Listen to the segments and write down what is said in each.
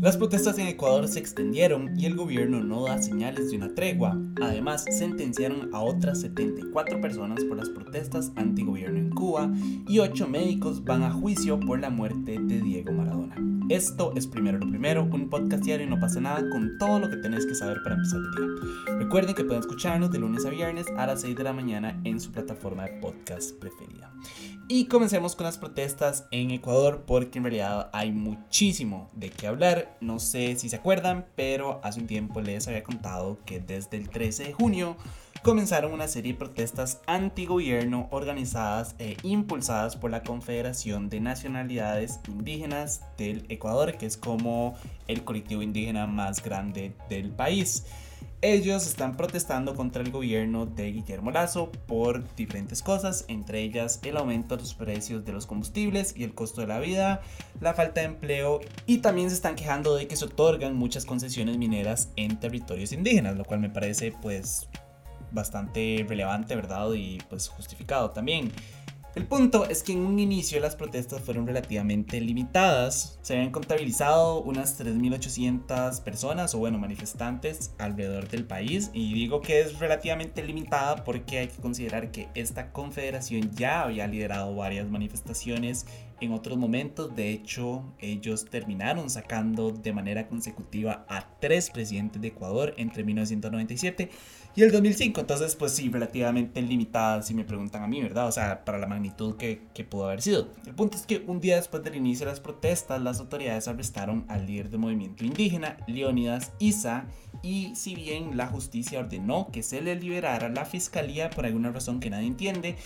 Las protestas en Ecuador se extendieron y el gobierno no da señales de una tregua. Además, sentenciaron a otras 74 personas por las protestas antigobierno en Cuba y 8 médicos van a juicio por la muerte de Diego Maradona. Esto es Primero lo Primero, un podcast diario y no pasa nada con todo lo que tenés que saber para empezar el día. Recuerden que pueden escucharnos de lunes a viernes a las 6 de la mañana en su plataforma de podcast preferida. Y comencemos con las protestas en Ecuador porque en realidad hay muchísimo de qué hablar. No sé si se acuerdan, pero hace un tiempo les había contado que desde el 13 de junio comenzaron una serie de protestas antigobierno organizadas e impulsadas por la Confederación de Nacionalidades Indígenas del Ecuador, que es como el colectivo indígena más grande del país. Ellos están protestando contra el gobierno de Guillermo Lazo por diferentes cosas, entre ellas el aumento de los precios de los combustibles y el costo de la vida, la falta de empleo y también se están quejando de que se otorgan muchas concesiones mineras en territorios indígenas, lo cual me parece pues bastante relevante, ¿verdad? Y pues justificado también. El punto es que en un inicio las protestas fueron relativamente limitadas. Se habían contabilizado unas 3.800 personas o bueno manifestantes alrededor del país y digo que es relativamente limitada porque hay que considerar que esta confederación ya había liderado varias manifestaciones en otros momentos. De hecho, ellos terminaron sacando de manera consecutiva a tres presidentes de Ecuador entre 1997 y el 2005. Entonces, pues sí, relativamente limitada si me preguntan a mí, ¿verdad? O sea, para la magnitud que, pudo haber sido. El punto es que un día después del inicio de las protestas, las autoridades arrestaron al líder del movimiento indígena, Leonidas Isa, y si bien la justicia ordenó que se le liberara, la fiscalía, por alguna razón que nadie entiende,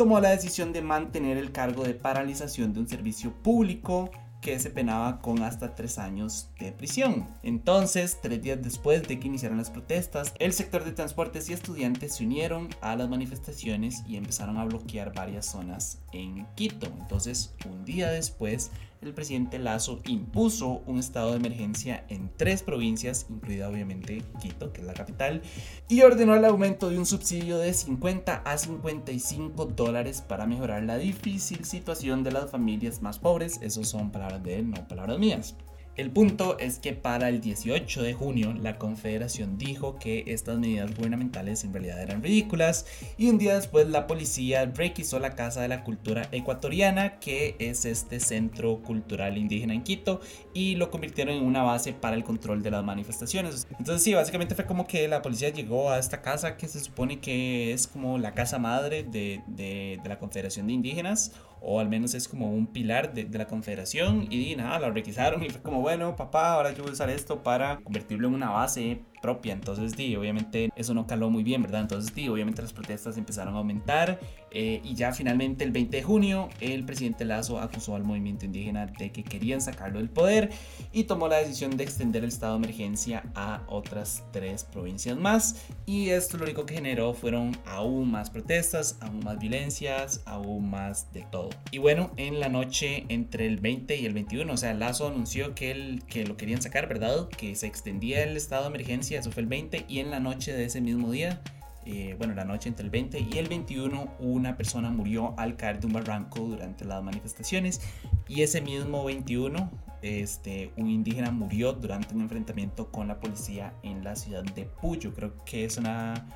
tomó la decisión de mantener el cargo de paralización de un servicio público que se penaba con hasta tres años de prisión. Entonces, tres días después de que iniciaran las protestas, el sector de transportes y estudiantes se unieron a las manifestaciones y empezaron a bloquear varias zonas en Quito. Entonces, un día después, el presidente Lazo impuso un estado de emergencia en tres provincias, incluida obviamente Quito, que es la capital, y ordenó el aumento de un subsidio de 50 a 55 dólares para mejorar la difícil situación de las familias más pobres. Esos son palabras de él, no palabras mías. El punto es que para el 18 de junio la Confederación dijo que estas medidas gubernamentales en realidad eran ridículas y un día después la policía requisó la Casa de la Cultura Ecuatoriana, que es este centro cultural indígena en Quito, y lo convirtieron en una base para el control de las manifestaciones. Entonces sí, básicamente fue como que la policía llegó a esta casa que se supone que es como la casa madre de, de, de la Confederación de Indígenas o al menos es como un pilar de, de, la confederación y nada, la requisaron y fue como bueno papá, ahora yo voy a usar esto para convertirlo en una base propia. Entonces, di, obviamente eso no caló muy bien, ¿verdad? Entonces, di, obviamente las protestas empezaron a aumentar eh, y ya finalmente el 20 de junio el presidente Lazo acusó al movimiento indígena de que querían sacarlo del poder y tomó la decisión de extender el estado de emergencia a otras tres provincias más. Y esto lo único que generó fueron aún más protestas, aún más violencias, aún más de todo. Y bueno, en la noche entre el 20 y el 21, o sea, Lazo anunció que, él, que lo querían sacar, ¿verdad? Que se extendía el estado de emergencia eso fue el 20, y en la noche de ese mismo día, eh, bueno, la noche entre el 20 y el 21, una persona murió al caer de un barranco durante las manifestaciones, y ese mismo 21, este, un indígena murió durante un enfrentamiento con la policía en la ciudad de Puyo, creo que es una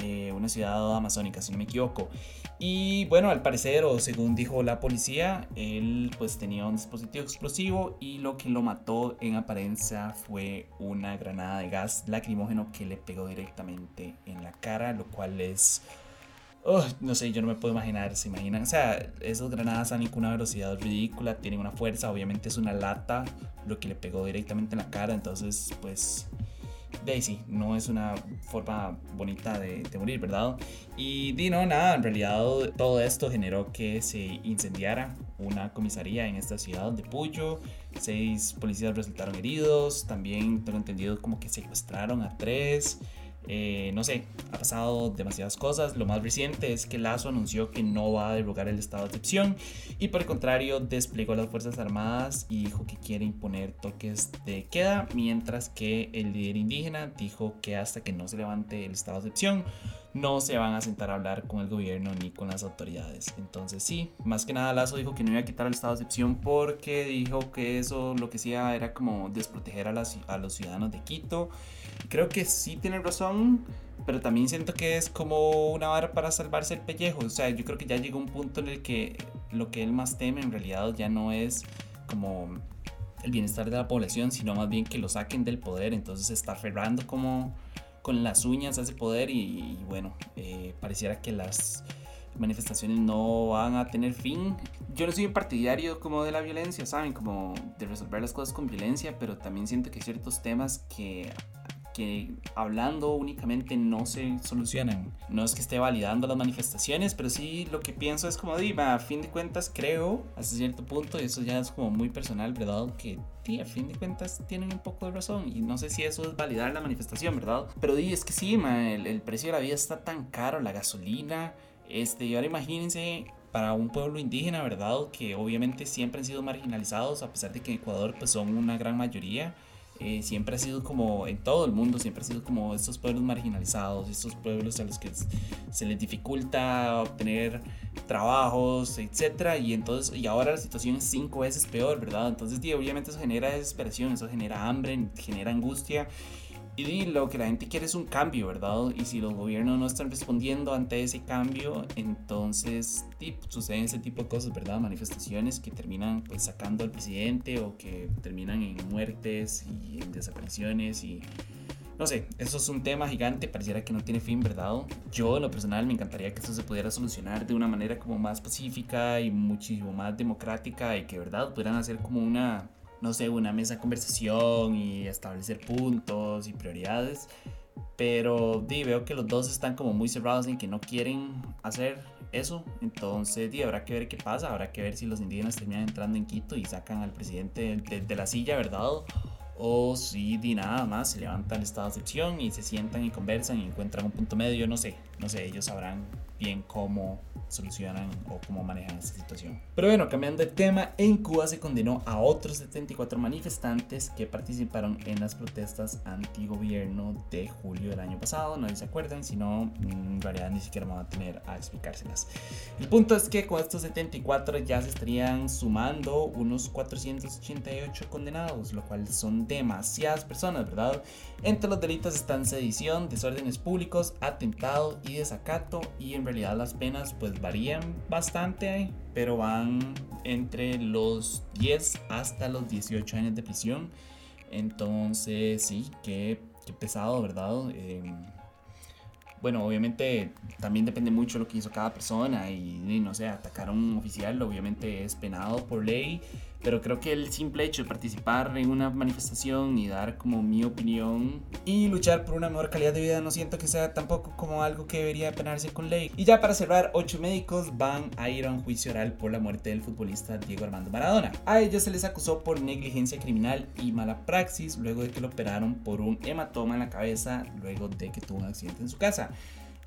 eh, una ciudad amazónica, si no me equivoco. Y bueno, al parecer, o según dijo la policía, él pues tenía un dispositivo explosivo y lo que lo mató en apariencia fue una granada de gas lacrimógeno que le pegó directamente en la cara, lo cual es... no sé, yo no me puedo imaginar, se imaginan, o sea, esas granadas han con una velocidad ridícula, tienen una fuerza, obviamente es una lata, lo que le pegó directamente en la cara, entonces pues Daisy, no es una forma bonita de, morir, ¿verdad? Y di no, nada, en realidad todo esto generó que se incendiara una comisaría en esta ciudad de Puyo. Seis policías resultaron heridos, también tengo entendido como que secuestraron a tres. Eh, no sé, ha pasado demasiadas cosas. Lo más reciente es que Lazo anunció que no va a derogar el estado de excepción y por el contrario desplegó las Fuerzas Armadas y dijo que quiere imponer toques de queda, mientras que el líder indígena dijo que hasta que no se levante el estado de excepción no se van a sentar a hablar con el gobierno ni con las autoridades. Entonces sí, más que nada Lazo dijo que no iba a quitar el estado de excepción porque dijo que eso lo que hacía era como desproteger a, a los ciudadanos de Quito. creo que sí tiene razón, pero también siento que es como una vara para salvarse el pellejo. O sea, yo creo que ya llegó un punto en el que lo que él más teme en realidad ya no es como el bienestar de la población, sino más bien que lo saquen del poder. Entonces está aferrando como con las uñas a ese poder y, bueno, eh, pareciera que las manifestaciones no van a tener fin. Yo no soy un partidario como de la violencia, ¿saben? Como de resolver las cosas con violencia, pero también siento que ciertos temas que hablando únicamente no se solucionan. No es que esté validando las manifestaciones, pero sí lo que pienso es como, diva, a fin de cuentas creo, hasta cierto punto, y eso ya es como muy personal, ¿verdad? Que a fin de cuentas tienen un poco de razón y no sé si eso es validar la manifestación, ¿verdad? Pero di, es que sí, el, el, precio de la vida está tan caro, la gasolina, este, y ahora imagínense para un pueblo indígena, ¿verdad? Que obviamente siempre han sido marginalizados, a pesar de que en Ecuador pues son una gran mayoría. Eh, siempre ha sido como en todo el mundo, siempre ha sido como estos pueblos marginalizados, estos pueblos a los que se les dificulta obtener trabajos, etcétera, y entonces y ahora la situación es cinco veces peor, ¿verdad? Entonces, obviamente eso genera desesperación, eso genera hambre, genera angustia y lo que la gente quiere es un cambio, ¿verdad? Y si los gobiernos no están respondiendo ante ese cambio, entonces suceden ese tipo de cosas, ¿verdad? Manifestaciones que terminan pues sacando al presidente o que terminan en muertes y en desapariciones y... No sé, eso es un tema gigante, pareciera que no tiene fin, ¿verdad? Yo en lo personal me encantaría que esto se pudiera solucionar de una manera como más pacífica y muchísimo más democrática y que, ¿verdad? Pudieran hacer como una no sé, una mesa de conversación y establecer puntos y prioridades. Pero di, veo que los dos están como muy cerrados en que no quieren hacer eso. Entonces di, habrá que ver qué pasa. Habrá que ver si los indígenas terminan entrando en Quito y sacan al presidente de, de la silla, ¿verdad? O si di nada más, se levantan de excepción y se sientan y conversan y encuentran un punto medio. No sé, no sé, ellos sabrán bien cómo solucionan o cómo manejan esta situación. Pero bueno, cambiando de tema, en Cuba se condenó a otros 74 manifestantes que participaron en las protestas antigobierno de julio del año pasado. No se acuerdan, si no, mm, en realidad ni siquiera me van a tener a explicárselas. El punto es que con estos 74 ya se estarían sumando unos 488 condenados, lo cual son demasiadas personas, ¿verdad? Entre los delitos están sedición, desórdenes públicos, atentado y desacato y en realidad las penas pues varían bastante, pero van entre los 10 hasta los 18 años de prisión. Entonces sí, qué, pesado, ¿verdad? Em, bueno, obviamente también depende mucho de lo que hizo cada persona y, y no sé, atacar a un oficial obviamente es penado por ley pero creo que el simple hecho de participar en una manifestación y dar como mi opinión y luchar por una mejor calidad de vida no siento que sea tampoco como algo que debería penarse con ley. Y ya para cerrar, ocho médicos van a ir a un juicio oral por la muerte del futbolista Diego Armando Maradona. A ellos se les acusó por negligencia criminal y mala praxis luego de que lo operaron por un hematoma en la cabeza luego de que tuvo un accidente en su casa.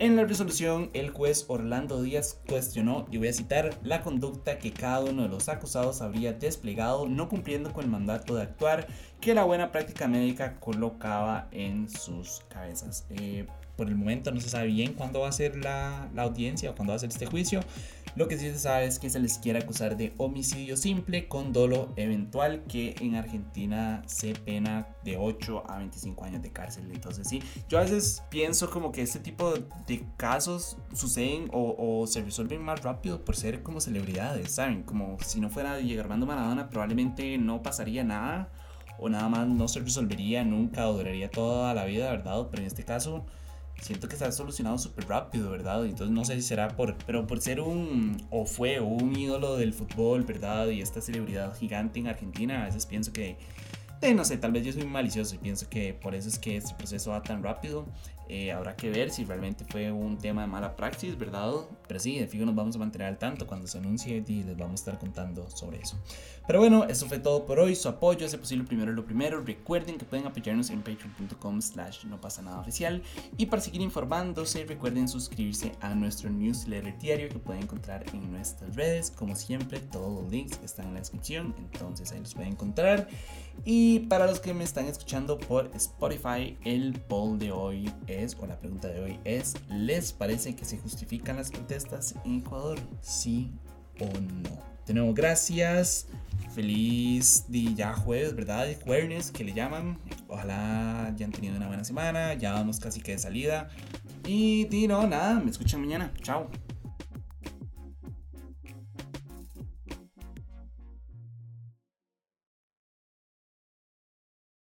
En la resolución, el juez Orlando Díaz cuestionó, y voy a citar, la conducta que cada uno de los acusados habría desplegado no cumpliendo con el mandato de actuar que la buena práctica médica colocaba en sus cabezas. Eh, por el momento no se sabe bien cuándo va a ser la, la audiencia o cuándo va a ser este juicio. Lo que sí se sabe es que se les quiere acusar de homicidio simple con dolo eventual que en Argentina se pena de 8 a 25 años de cárcel. Entonces sí, yo a veces pienso como que este tipo de casos suceden o, se resuelven más rápido por ser como celebridades, ¿saben? Como si no fuera Diego Armando Maradona probablemente no pasaría nada o nada más no se resolvería nunca o duraría toda la vida, ¿verdad? Pero en este caso siento que se ha solucionado súper rápido, ¿verdad? Entonces no sé si será por, pero por ser un, o fue un ídolo del fútbol, ¿verdad? Y esta celebridad gigante en Argentina, a veces pienso que, eh, no sé, tal vez yo soy malicioso y pienso que por eso es que este proceso va tan rápido. Eh, habrá que ver si realmente fue un tema de mala praxis, ¿verdad? Pero sí, de fijo nos vamos a mantener al tanto cuando se anuncie y les vamos a estar contando sobre eso. Pero bueno, eso fue todo por hoy. Su apoyo es posible primero lo primero. Recuerden que pueden apoyarnos en patreon.com slash no pasa nada oficial. Y para seguir informándose, recuerden suscribirse a nuestro newsletter diario que pueden encontrar en nuestras redes. Como siempre, todos los links están en la descripción, entonces ahí los pueden encontrar. Y para los que me están escuchando por Spotify, el poll de hoy es es, o la pregunta de hoy es, ¿les parece que se justifican las protestas en Ecuador? ¿Sí o no? De nuevo, gracias. Feliz día jueves, ¿verdad? Jueves que le llaman. Ojalá hayan tenido una buena semana. Ya vamos casi que de salida. Y, no, nada, me escuchan mañana. Chao.